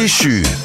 继续。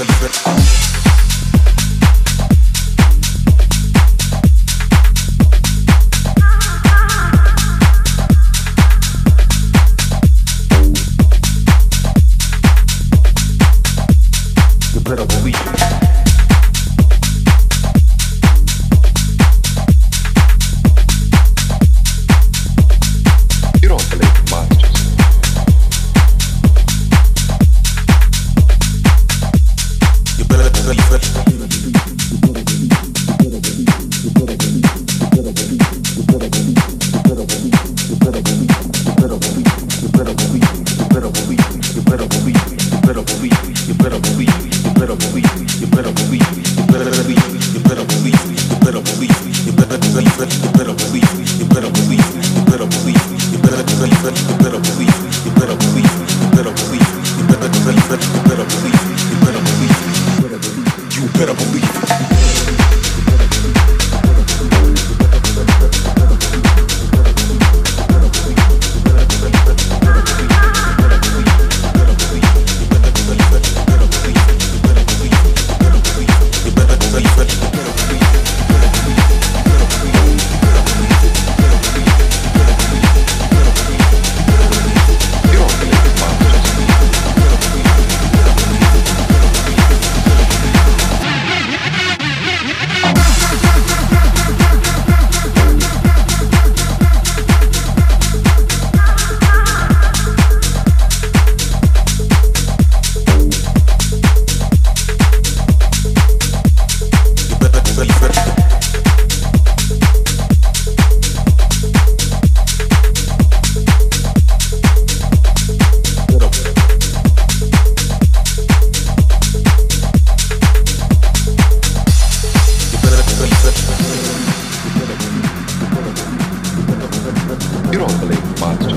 a little bit. Free.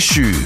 许